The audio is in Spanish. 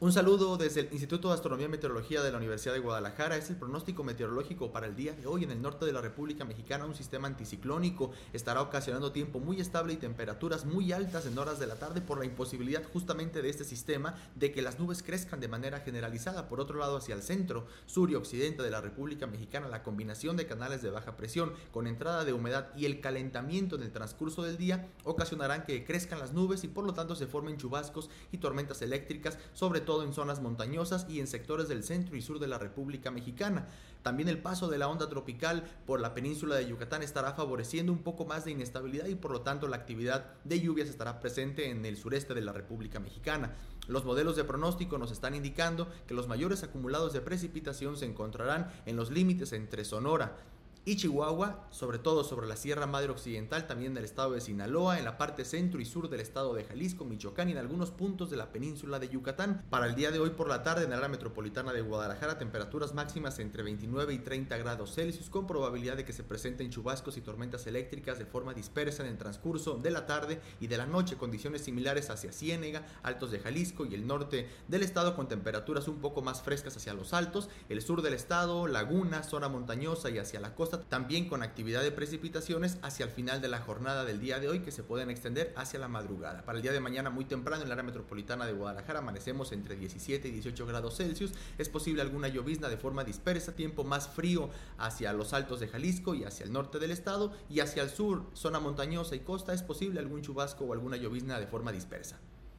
Un saludo desde el Instituto de Astronomía y Meteorología de la Universidad de Guadalajara. Es el pronóstico meteorológico para el día de hoy en el norte de la República Mexicana. Un sistema anticiclónico estará ocasionando tiempo muy estable y temperaturas muy altas en horas de la tarde por la imposibilidad justamente de este sistema de que las nubes crezcan de manera generalizada. Por otro lado, hacia el centro, sur y occidente de la República Mexicana, la combinación de canales de baja presión con entrada de humedad y el calentamiento en el transcurso del día ocasionarán que crezcan las nubes y por lo tanto se formen chubascos y tormentas eléctricas, sobre todo en zonas montañosas y en sectores del centro y sur de la República Mexicana. También el paso de la onda tropical por la península de Yucatán estará favoreciendo un poco más de inestabilidad y por lo tanto la actividad de lluvias estará presente en el sureste de la República Mexicana. Los modelos de pronóstico nos están indicando que los mayores acumulados de precipitación se encontrarán en los límites entre Sonora, y Chihuahua, sobre todo sobre la Sierra Madre Occidental, también del estado de Sinaloa, en la parte centro y sur del estado de Jalisco, Michoacán y en algunos puntos de la península de Yucatán. Para el día de hoy por la tarde en la área metropolitana de Guadalajara, temperaturas máximas entre 29 y 30 grados Celsius, con probabilidad de que se presenten chubascos y tormentas eléctricas de forma dispersa en el transcurso de la tarde y de la noche, condiciones similares hacia Ciénega, altos de Jalisco y el norte del estado con temperaturas un poco más frescas hacia los altos, el sur del estado, laguna, zona montañosa y hacia la costa también con actividad de precipitaciones hacia el final de la jornada del día de hoy que se pueden extender hacia la madrugada. Para el día de mañana muy temprano en la área metropolitana de Guadalajara amanecemos entre 17 y 18 grados Celsius. Es posible alguna llovizna de forma dispersa, tiempo más frío hacia los altos de Jalisco y hacia el norte del estado y hacia el sur, zona montañosa y costa, es posible algún chubasco o alguna llovizna de forma dispersa.